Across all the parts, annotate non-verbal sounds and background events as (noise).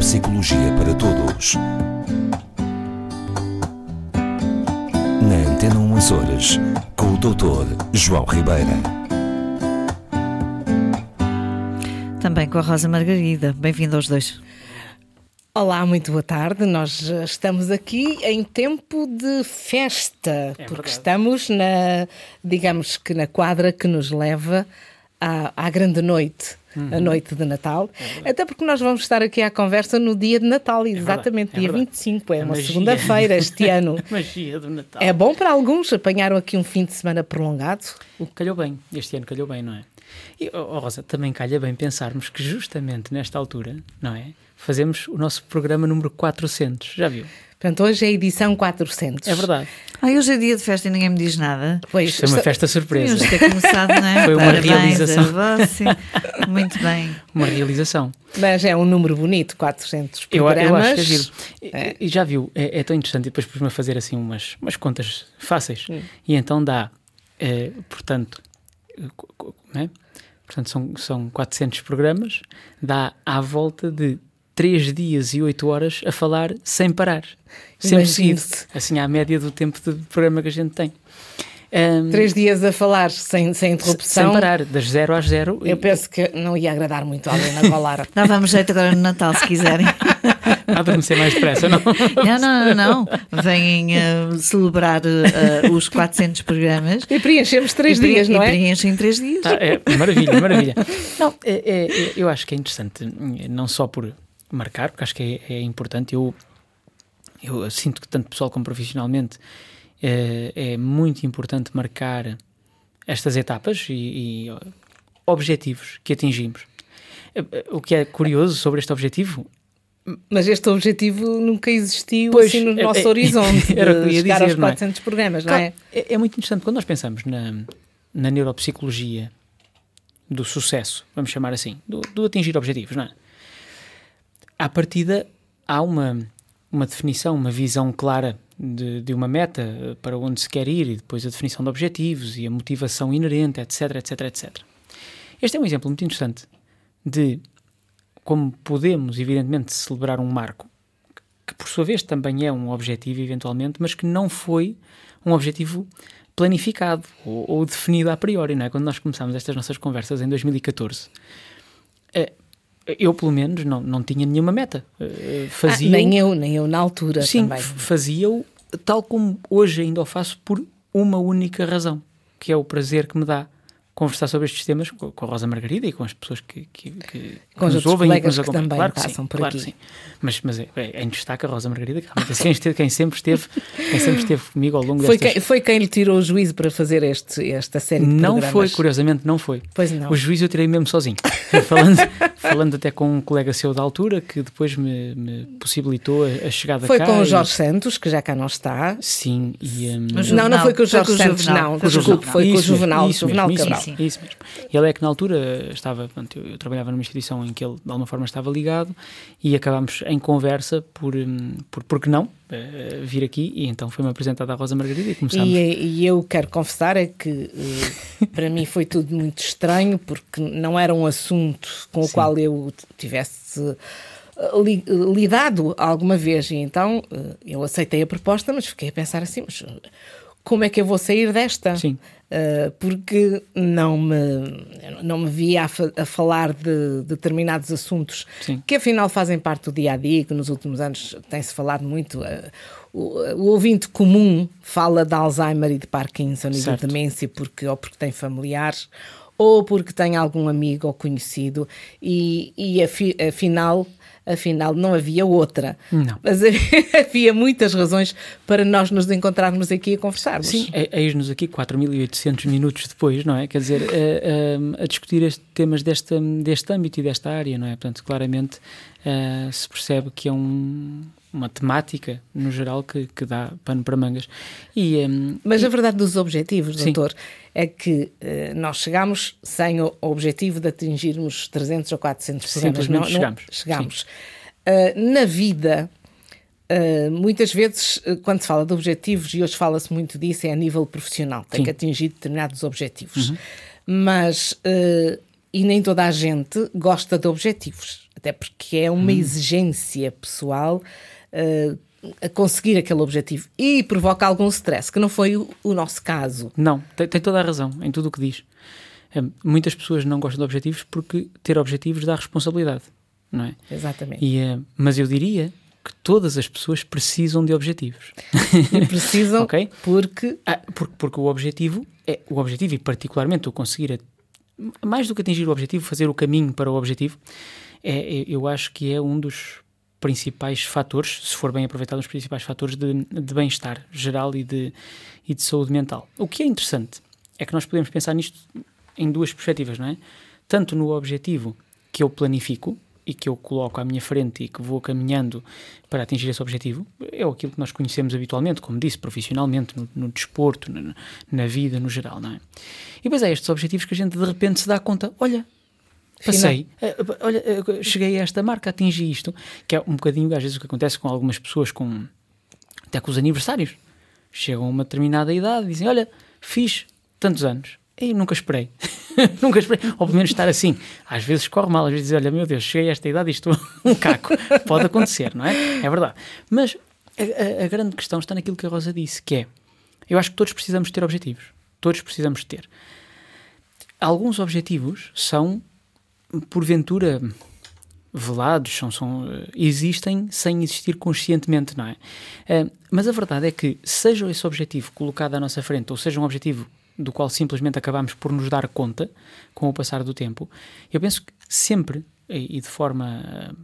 Neuropsicologia para Todos. Na Antena 1 Açores, com o Dr. João Ribeira. Também com a Rosa Margarida. Bem-vindo aos dois. Olá, muito boa tarde. Nós estamos aqui em tempo de festa, é porque verdade. estamos na, digamos que na quadra que nos leva à, à grande noite uhum. a noite de Natal. É Até porque nós vamos estar aqui à conversa no dia de Natal, é exatamente, é dia 25, é, uma segunda-feira este (laughs) ano. magia do Natal. É bom para alguns, apanharam aqui um fim de semana prolongado. Calhou bem, este ano calhou bem, não é? E, oh, Rosa, também calha bem pensarmos que justamente nesta altura, não é? Fazemos o nosso programa número 400, já viu? Portanto, hoje é a edição 400. É verdade. Ah, hoje é dia de festa e ninguém me diz nada. Pois, Isto é uma festa surpresa. Tínhamos ter começado, não é? Foi uma Parabéns realização. Muito bem. Uma realização. Mas é um número bonito, 400 programas. Eu, eu acho que é giro. É. E, já viu, é, é, tão interessante. E depois pus-me a fazer assim umas, umas contas fáceis. Hum. E então dá, é, portanto, é? portanto são, são 400 programas, dá à volta de 3 dias e 8 horas a falar sem parar, sempre seguido, assim à média do tempo de programa que a gente tem. Um, Três dias a falar sem, sem interrupção. Sem parar, das zero às zero. Eu penso que não ia agradar muito alguém na Valara. Dávamos (laughs) jeito agora no Natal, se quiserem. (laughs) Adormecer mais depressa, (laughs) não? Não, não, não. Venham uh, celebrar uh, os 400 programas. E preenchemos três e, dias, não é? E preenchem três dias. Ah, é, maravilha, maravilha. Não, é, é, eu acho que é interessante, não só por marcar, porque acho que é, é importante. Eu, eu sinto que tanto pessoal como profissionalmente é, é muito importante marcar estas etapas e, e, objetivos que atingimos. Eh, eh, o que é curioso sobre este objetivo mas este objetivo nunca existiu pois, assim no é, nosso é, horizonte (laughs) era de chegar dizer, aos 400 é? programas, claro, não é? é? é? muito interessante quando nós pensamos na, na neuropsicologia do sucesso, vamos chamar assim, do, do atingir objetivos, não é? À partida há uma, uma definição, uma visão clara de, de, uma meta para onde se quer ir e depois a definição de objetivos e a motivação inerente, etc, etc, etc. Este é um exemplo muito interessante de como podemos, evidentemente, celebrar um marco, que por sua vez também é um objetivo, eventualmente, mas que não foi um objetivo planificado ou, ou definido a priori, não é? Quando nós começámos estas nossas conversas em 2014, eu pelo menos não, não tinha nenhuma meta. Eh, fazia ah, nem eu, nem eu na altura sim, também. fazia-o tal como hoje ainda o faço por uma única razão, que é o prazer que me dá conversar sobre estes temas com, a Rosa Margarida e com as pessoas que, que, que, com que nos ouvem e que nos acompanham. Que claro que sim, por claro aqui. sim. Mas, mas é, é, em destaque a Rosa Margarida, que realmente é quem, esteve, quem, sempre esteve, quem sempre esteve comigo ao longo foi destas... Quem, foi quem lhe tirou o juízo para fazer este, esta série de Não programas. foi, curiosamente, não foi. Pois não. O juízo eu tirei mesmo sozinho. (laughs) falando, falando até com um colega seu da altura, que depois me, me possibilitou a, a chegada foi cá. Foi com o Jorge e... Santos, que já cá não está. Sim. E, um... Não, não foi com o Jorge Santos, não. Desculpe, foi com o Juvenal, Juvenal mesmo, Cabral. Isso, isso mesmo. Ele é que na altura estava, pronto, eu, eu, trabalhava numa instituição em que ele de alguma forma estava ligado e acabámos em conversa por, hum, por porque não, uh, vir aqui e então foi-me apresentada a Rosa Margarida e começamos. E, e eu quero confessar é que uh, para mim foi tudo muito estranho porque não era um assunto com o Sim. qual eu tivesse eh, lidado alguma vez e então eu aceitei a proposta mas fiquei a pensar assim mas como é que eu vou sair desta? Sim. Uh, porque não me, não me via a, a falar de, de, determinados assuntos Sim. que afinal fazem parte do dia a dia, que nos últimos anos tem-se falado muito. Uh, o, o, ouvinte comum fala de Alzheimer e de Parkinson certo. e de demência porque, ou porque tem familiares ou porque tem algum amigo ou conhecido, e, e afi, afinal afinal não havia outra. Não. Mas (laughs) havia muitas razões para nós nos encontrarmos aqui a conversarmos. Sim, é, eis-nos aqui 4.800 minutos depois, não é? Quer dizer, a, eh, a, eh, a discutir este, temas deste, deste âmbito e desta área, não é? Portanto, claramente uh, se percebe que é um, uma temática, no geral, que, que dá pano para mangas. E, um, Mas e... a verdade dos objetivos, doutor, Sim. é que uh, nós chegamos sem o objetivo de atingirmos 300 ou 400 programas. Simplesmente não, chegamos. Não, chegamos. Uh, na vida, Uh, muitas vezes, quando se fala de objetivos, e hoje fala-se muito disso, é a nível profissional, tem Sim. que atingir determinados objetivos. Uhum. Mas, e nem toda a gente gosta de objetivos. até porque é uma exigência pessoal uh, a conseguir aquele objetivo e provoca algum stress, que não foi o, o nosso caso. Não, tem, tem, toda a razão em tudo o que diz. Um, muitas pessoas não gostam de objetivos porque ter objetivos dá responsabilidade, não é? Exatamente. E, uh, mas eu diria que todas as pessoas precisam de objetivos. E precisam (laughs) okay? porque... Ah, porque... Porque o objetivo, é o objetivo e particularmente o conseguir, a, mais do que atingir o objetivo, fazer o caminho para o objetivo, é, é, eu acho que é um dos principais fatores, se for bem aproveitado, os principais fatores de, de bem-estar geral e de, e de saúde mental. O que é interessante é que nós podemos pensar nisto em duas perspectivas, não é? Tanto no objetivo que eu planifico, e que eu coloco à minha frente e que vou caminhando para atingir esse objetivo é aquilo que nós conhecemos habitualmente, como disse, profissionalmente, no, no desporto, na, na, vida no geral, não é? E depois é estes objetivos que a gente de repente se dá conta, olha, passei, eh, olha, eh, cheguei a esta marca, atingi isto, que é um bocadinho às vezes o que acontece com algumas pessoas, com até com os aniversários, chegam a uma determinada idade e dizem, olha, fiz tantos anos, e nunca esperei. (laughs) nunca esperei. Ou pelo menos estar assim. Às vezes corre mal, às vezes diz, olha, meu Deus, cheguei a esta idade e estou (laughs) um caco. Pode acontecer, não é? É verdade. Mas a, a, a, grande questão está naquilo que a Rosa disse, que é, eu acho que todos precisamos ter objetivos. Todos precisamos ter. Alguns objetivos são, porventura, velados, são, são, existem sem existir conscientemente, não é? Uh, mas a verdade é que, seja esse objetivo colocado à nossa frente, ou seja um objetivo do qual simplesmente acabamos por nos dar conta com o passar do tempo, eu penso que sempre e de forma uh,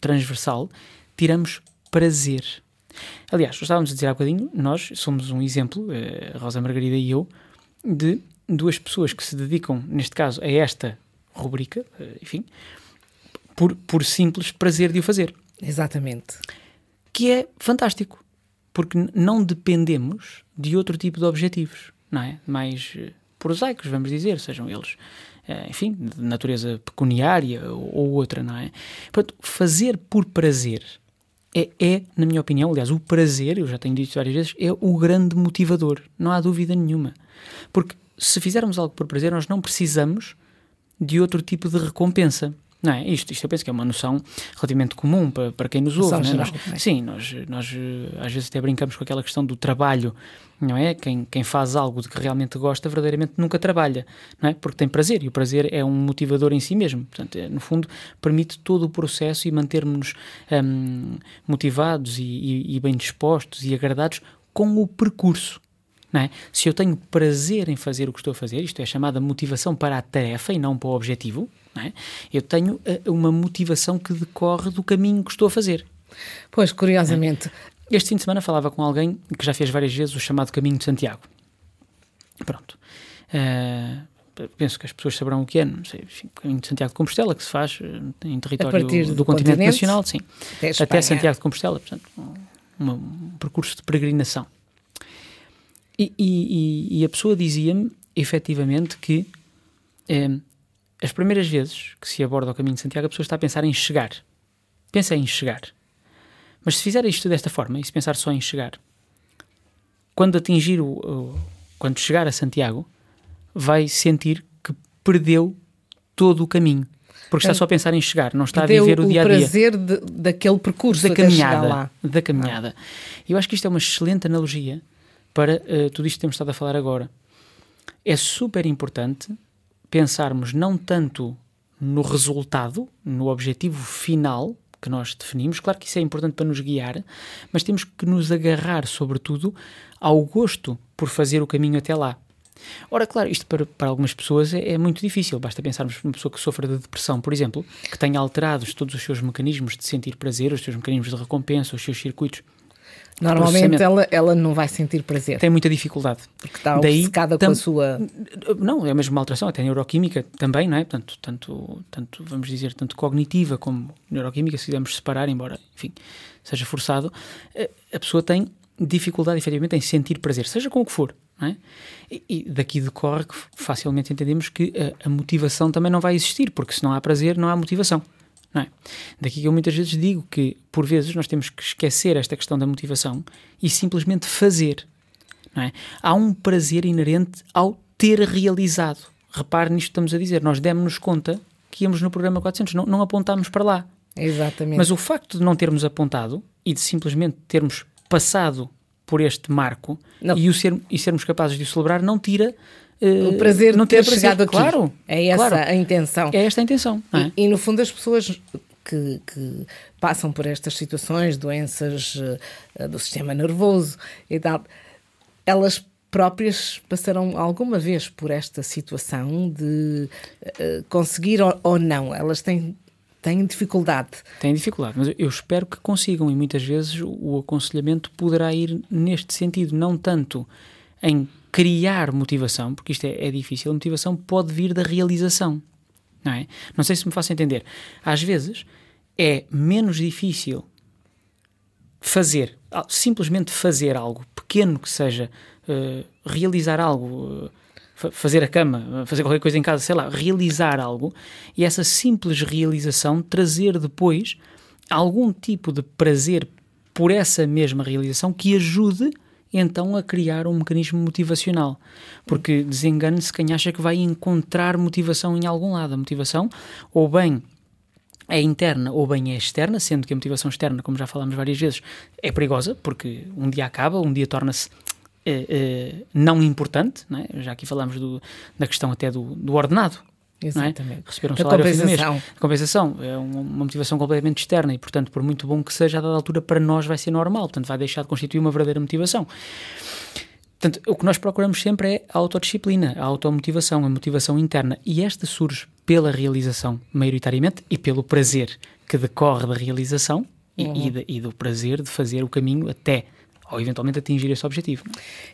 transversal tiramos prazer. Aliás, estávamos a dizer há bocadinho, nós somos um exemplo, uh, Rosa Margarida e eu, de duas pessoas que se dedicam, neste caso, a esta rubrica, uh, enfim, por, por simples prazer de o fazer. Exatamente. Que é fantástico, porque não dependemos de outro tipo de objetivos não é? Mais eh, prosaicos, vamos dizer, sejam eles, eh, enfim, de natureza pecuniária ou outra, não é? Portanto, fazer por prazer é, é, na minha opinião, aliás, o prazer, eu já tenho dito várias vezes, é o grande motivador, não há dúvida nenhuma. Porque se fizermos algo por prazer, nós não precisamos de outro tipo de recompensa. Não é? Isto, isto eu penso que é uma noção relativamente comum para, para quem nos ouve. Não é? Geral, nós, é? Sim, nós, nós eh, às vezes até brincamos com aquela questão do trabalho, não é? Quem, quem faz algo de que realmente gosta, verdadeiramente nunca trabalha, não é? Porque tem prazer e o prazer é um motivador em si mesmo. Portanto, é, no fundo, permite todo o processo e manter-nos hum, motivados e, e, e bem dispostos e agradados com o percurso. É? Se eu tenho prazer em fazer o que estou a fazer, isto é chamada motivação para a tarefa e não para o objetivo, é? eu tenho uh, uma motivação que decorre do caminho que estou a fazer. Pois, curiosamente. É? Este fim de semana falava com alguém que já fez várias vezes o chamado Caminho de Santiago. Pronto. Uh, penso que as pessoas saberão o que é, não sei, enfim, Caminho de Santiago de Compostela, que se faz eh, em território do, do, continente, continente, nacional, sim. Até, até, Santiago de Compostela, portanto, um, um percurso de peregrinação. E, e, e a pessoa dizia-me, efetivamente, que eh, as primeiras vezes que se aborda o caminho de Santiago, a pessoa está a pensar em chegar. Pensa em chegar. Mas se fizer isto desta forma, e se pensar só em chegar, quando atingir o, o quando chegar a Santiago, vai sentir que perdeu todo o caminho. Porque está só a pensar em chegar, não está a viver o, dia a dia. O prazer de, daquele percurso, da caminhada. Da caminhada. Ah. Eu acho que isto é uma excelente analogia para uh, tudo isto que temos estado a falar agora. É super importante pensarmos não tanto no resultado, no objetivo final que nós definimos, claro que isso é importante para nos guiar, mas temos que nos agarrar, sobretudo, ao gosto por fazer o caminho até lá. Ora, claro, isto para, para algumas pessoas é, é, muito difícil. Basta pensarmos numa pessoa que sofre de depressão, por exemplo, que tenha alterados todos os seus mecanismos de sentir prazer, os seus mecanismos de recompensa, os seus circuitos Normalmente ela, ela não vai sentir prazer. Tem muita dificuldade. Porque está obcecada com a sua. Não, é a mesma alteração, até neuroquímica também, não é? Tanto, tanto, tanto, vamos dizer, tanto cognitiva como neuroquímica, se quisermos separar, embora, enfim, seja forçado, eh, a pessoa tem dificuldade, efetivamente, em sentir prazer, seja com o que for. É? e, e daqui decorre que facilmente entendemos que a, a motivação também não vai existir, porque se não há prazer, não há motivação. Não é? Daqui que eu muitas vezes digo que, por vezes, nós temos que esquecer esta questão da motivação e simplesmente fazer. É? Há um prazer inerente ao ter realizado. Repare nisto que estamos a dizer. Nós demos-nos conta que íamos no programa 400, não, não apontámos para lá. Exatamente. Mas o facto de não termos apontado e de simplesmente termos passado por este marco Não. e, o ser, e sermos capazes de o celebrar não tira eh, o prazer não de ter prazer. chegado aqui. Claro, É essa claro. a intenção. É esta a intenção. é? E, e, no fundo as pessoas que, que passam por estas situações, doenças eh, do sistema nervoso e tal, elas próprias passaram alguma vez por esta situação de eh, conseguir ou, ou não. Elas têm, têm dificuldade. Têm dificuldade, mas eu espero que consigam e muitas vezes o- aconselhamento poderá ir neste sentido, não tanto em criar motivação, porque isto é, é difícil, a motivação pode vir da realização, não é? Não sei se me faço entender. Às vezes é menos difícil fazer, simplesmente fazer algo pequeno que seja, eh, realizar algo, fa- fazer a cama, fazer qualquer coisa em casa, sei lá, realizar algo e essa simples realização trazer depois algum tipo de prazer por essa mesma realização que ajude então a criar um mecanismo motivacional. Porque desengane-se quem acha que vai encontrar motivação em algum lado. A motivação, ou bem é interna ou bem é externa, sendo que a motivação externa, como já falámos várias vezes, é perigosa, porque um dia acaba, um dia torna-se eh, eh, não importante, não é? já aqui falámos da questão até do, do ordenado, é? Exatamente. receber um Da salário mês. compensação. A compensação é uma, motivação completamente externa e, portanto, por muito bom que seja, a dada altura para nós vai ser normal, portanto, vai deixar de constituir uma verdadeira motivação. Portanto, o que nós procuramos sempre é a autodisciplina, a automotivação, a motivação interna. E esta surge pela realização, maioritariamente, e pelo prazer que decorre da realização e, e, da- e do prazer de fazer o caminho até, ou eventualmente, atingir esse objetivo.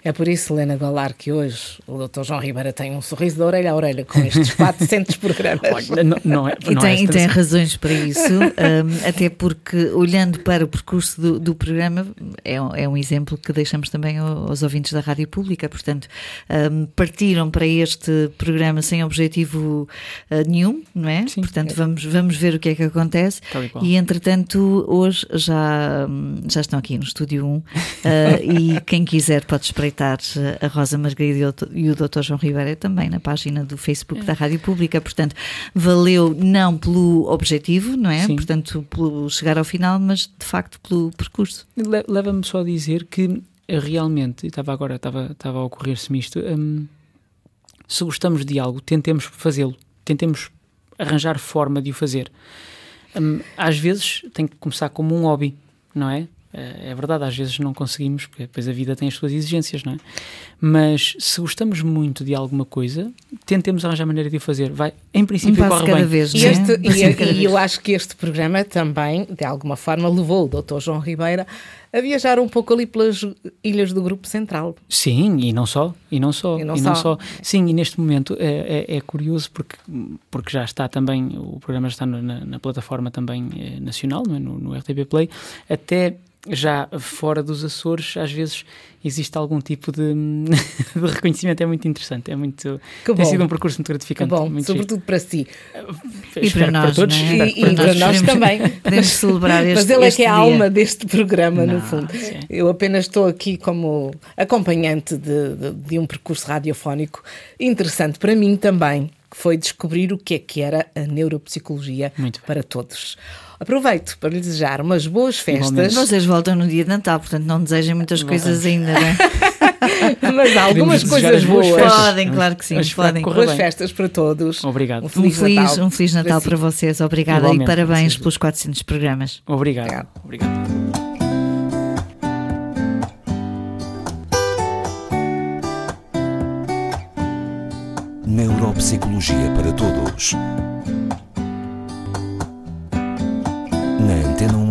É por isso, Helena Golar, que hoje o Dr. João Ribeira tem um sorriso de orelha a orelha com estes (laughs) 400 programas. Olha, não, não é, E não tem, é e tem razões para isso, (laughs) hum, até porque olhando para o percurso do, do programa, é, um- é um exemplo que deixamos também ao- aos ouvintes da Rádio Pública. Portanto, hum, partiram para este programa sem objetivo ah, nenhum, não é? Sim. Portanto, vamos, vamos ver o que é que acontece. E. E entretanto, hoje já, hum, já estão aqui no Estúdio 1 ah, (laughs) e quem quiser pode espreitar ah, a Rosa Margarida e o Dr-. João Ribeira também na página do Facebook da Rádio Pública. Portanto, valeu não pelo objetivo, não é? Sim. Portanto, pelo chegar ao final, mas de facto pelo percurso. Le- Leva-me só a dizer que eh, realmente, e estava agora, estava, estava a ocorrer-se-me isto, hum, se gostamos de algo, tentemos fazê-lo, tentemos arranjar forma de o fazer. Hum, às vezes tem que começar como um hobby, não é? Eh, É verdade, às vezes não conseguimos, porque depois a vida tem as suas exigências, não é? Mas se gostamos muito de alguma coisa, tentemos arranjar maneira de o fazer. Vai, em Um princípio, passo corre cada bem. vez, E, não é? este- Um e- cada e vez. eu acho que este programa também, de alguma forma, levou o Dr. João Ribeira a viajar um pouco ali pelas ilhas do Grupo Central. Sim, e não só, e não só, E não só. Sim, e neste momento é, é, é curioso porque, porque já está também, o programa já está na, na plataforma também eh, nacional, não é? no, no RTP Play, até já fora dos Açores, às vezes existe algum tipo de, (laughs) de reconhecimento, é muito interessante, é muito, Que tem bom. sido um percurso muito Que gratificante. bom, muito sobretudo para si. giro. E Espero para que nós, todos, é? espero E- que e para nós podemos- também. (laughs) Podemos celebrar este Mas ele é este que é a alma deste programa, no Não, fundo. sim. Eu apenas estou aqui como acompanhante de, de- de um percurso radiofónico interessante para mim também, que foi descobrir o que é que era a neuropsicologia para todos. Aproveito para lhe desejar umas boas festas, Igualmente. Vocês voltam no dia de Natal, portanto não desejem muitas coisas ainda, não é? (laughs) mas há algumas coisas as boas boas. Podem, claro que sim, Mas podem. Boas bem. festas para todos. Obrigado. Um Um feliz, feliz, Natal. um feliz Natal si. para vocês. Obrigada Igualmente, e parabéns pelos 400 programas. Obrigado. Obrigado. Neuropsicologia para Todos.